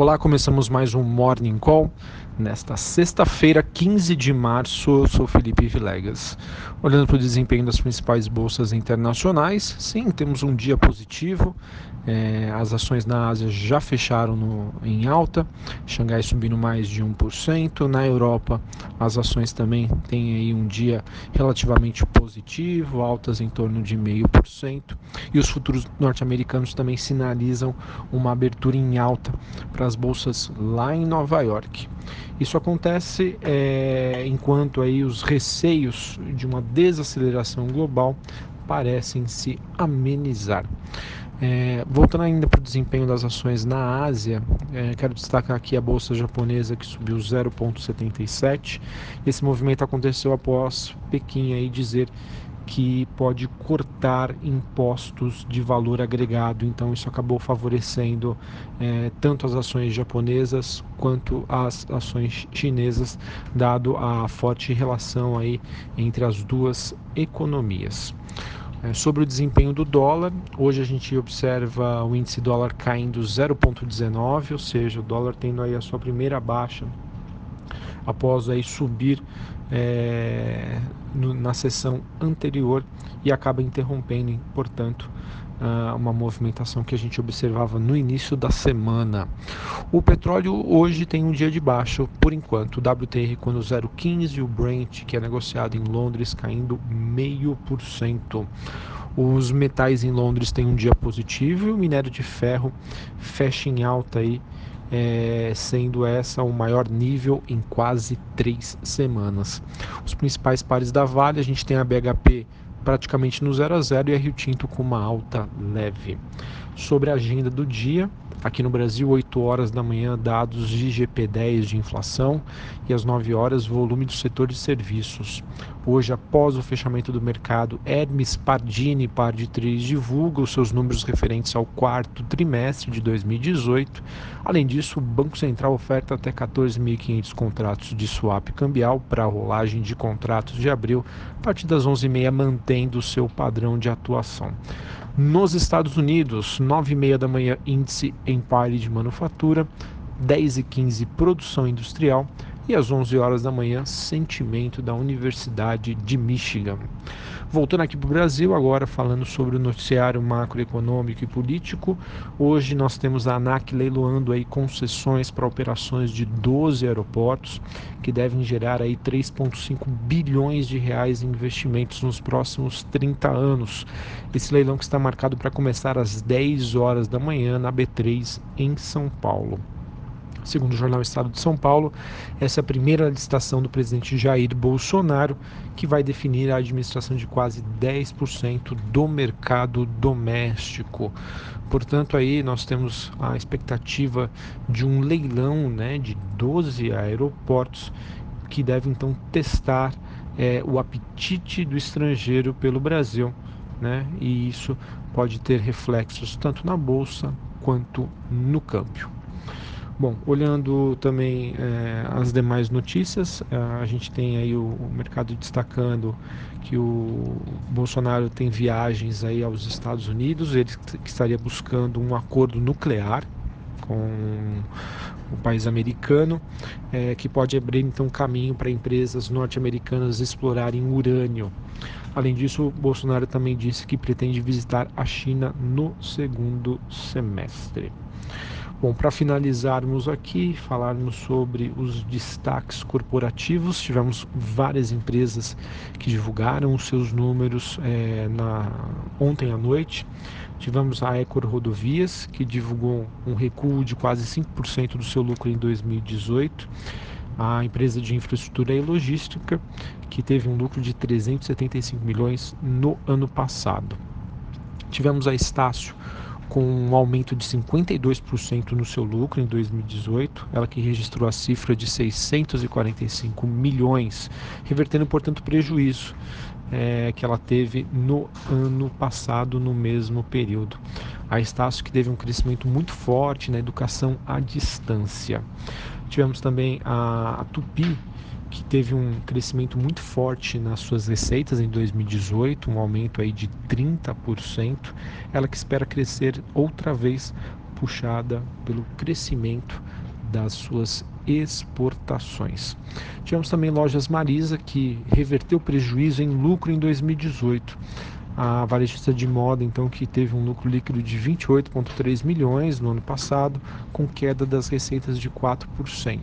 Olá, começamos mais um Morning Call. Nesta sexta-feira, 15 de março, eu sou Felipe Vilegas. Olhando para o desempenho das principais bolsas internacionais, sim, temos um dia positivo. É, as ações na Ásia já fecharam no, em alta, Xangai subindo mais de 1%. Na Europa, as ações também têm aí um dia relativamente positivo, altas em torno de 0,5%. E os futuros norte-americanos também sinalizam uma abertura em alta para as bolsas lá em Nova York. Isso acontece é, enquanto aí os receios de uma desaceleração global parecem se amenizar. É, voltando ainda para o desempenho das ações na Ásia, é, quero destacar aqui a bolsa japonesa que subiu 0,77. Esse movimento aconteceu após Pequim aí dizer que pode cortar impostos de valor agregado. Então, isso acabou favorecendo é, tanto as ações japonesas quanto as ações chinesas, dado a forte relação aí entre as duas economias. É, sobre o desempenho do dólar, hoje a gente observa o índice dólar caindo 0,19, ou seja, o dólar tendo aí a sua primeira baixa após aí subir é, no, na sessão anterior e acaba interrompendo, portanto, uh, uma movimentação que a gente observava no início da semana. O petróleo hoje tem um dia de baixa, por enquanto, o WTI quando 0,15 e o Brent, que é negociado em Londres, caindo meio por cento. Os metais em Londres têm um dia positivo e o minério de ferro fecha em alta aí é, sendo essa o maior nível em quase três semanas. Os principais pares da Vale, a gente tem a BHP praticamente no 0 a 0 e a Rio Tinto com uma alta leve. Sobre a agenda do dia, Aqui no Brasil, 8 horas da manhã, dados de GP10 de inflação e às 9 horas, volume do setor de serviços. Hoje, após o fechamento do mercado, Hermes Pardini Par de 3 divulga os seus números referentes ao quarto trimestre de 2018. Além disso, o Banco Central oferta até 14.500 contratos de swap cambial para a rolagem de contratos de abril, a partir das 11h30, mantendo o seu padrão de atuação. Nos Estados Unidos, 9 e meia da manhã, índice Empire de manufatura, 10 e 15 produção industrial e às 11 horas da manhã, sentimento da Universidade de Michigan. Voltando aqui para o Brasil, agora falando sobre o noticiário macroeconômico e político. Hoje nós temos a ANAC leiloando aí concessões para operações de 12 aeroportos, que devem gerar aí 3,5 bilhões de reais em investimentos nos próximos 30 anos. Esse leilão que está marcado para começar às 10 horas da manhã na B3 em São Paulo. Segundo o jornal Estado de São Paulo, essa é a primeira licitação do presidente Jair Bolsonaro, que vai definir a administração de quase 10% do mercado doméstico. Portanto, aí nós temos a expectativa de um leilão né, de 12 aeroportos que deve então testar é, o apetite do estrangeiro pelo Brasil. Né? E isso pode ter reflexos tanto na bolsa quanto no câmbio. Bom, olhando também é, as demais notícias, é, a gente tem aí o, o, mercado destacando que o Bolsonaro tem viagens aí aos Estados Unidos, ele que estaria buscando um acordo nuclear com o país americano, é, que pode abrir então caminho para empresas norte-americanas explorarem urânio. Além disso, Bolsonaro também disse que pretende visitar a China no segundo semestre. Bom, para finalizarmos aqui, falarmos sobre os destaques corporativos, tivemos várias empresas que divulgaram os seus números é, na, ontem à noite. Tivemos a Ecor Rodovias, que divulgou um recuo de quase 5% do seu lucro em 2018. A empresa de infraestrutura e logística, que teve um lucro de 375 milhões no ano passado. Tivemos a Estácio com um aumento de 52% no seu lucro em 2018, ela que registrou a cifra de 645 milhões, revertendo, portanto, prejuízo é, que ela teve no ano passado, no mesmo período. A Estácio que teve um crescimento muito forte na educação à distância. Tivemos também a, a Tupi, que teve um crescimento muito forte nas suas receitas em 2018, um aumento aí de 30%. Ela que espera crescer outra vez puxada pelo crescimento das suas exportações. Tivemos também lojas Marisa que reverteu prejuízo em lucro em 2018 a varejista de moda, então, que teve um lucro líquido de 28,3 milhões no ano passado, com queda das receitas de 4%.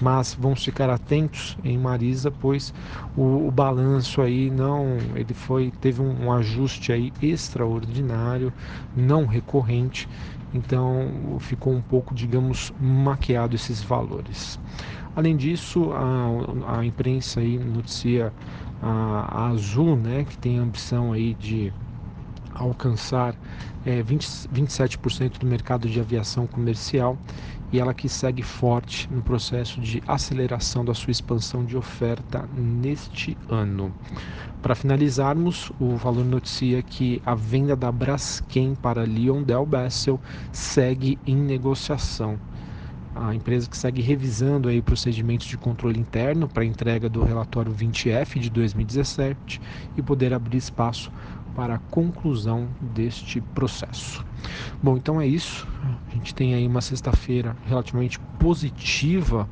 Mas vamos ficar atentos em Marisa, pois o, o balanço aí não, ele foi, teve um, um ajuste aí extraordinário, não recorrente, então ficou um pouco, digamos, maquiado esses valores. Além disso, a, a imprensa aí noticia a, a Azul, né, que tem a ambição aí de alcançar é, 20, 27% do mercado de aviação comercial e ela que segue forte no processo de aceleração da sua expansão de oferta neste ano. Para finalizarmos, o Valor noticia que a venda da Braskem para Leon Del Bessel segue em negociação a empresa que segue revisando aí procedimentos de controle interno para entrega do relatório 20F de 2017 e poder abrir espaço para a conclusão deste processo. Bom, então é isso. A gente tem aí uma sexta-feira relativamente positiva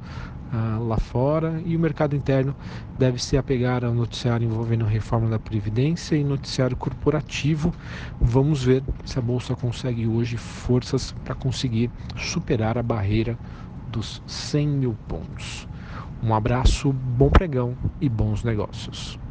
uh, lá fora e o mercado interno deve se apegar ao noticiário envolvendo a reforma da Previdência e noticiário corporativo. Vamos ver se a Bolsa consegue hoje forças para conseguir superar a barreira dos 100 mil pontos. Um abraço, bom pregão e bons negócios.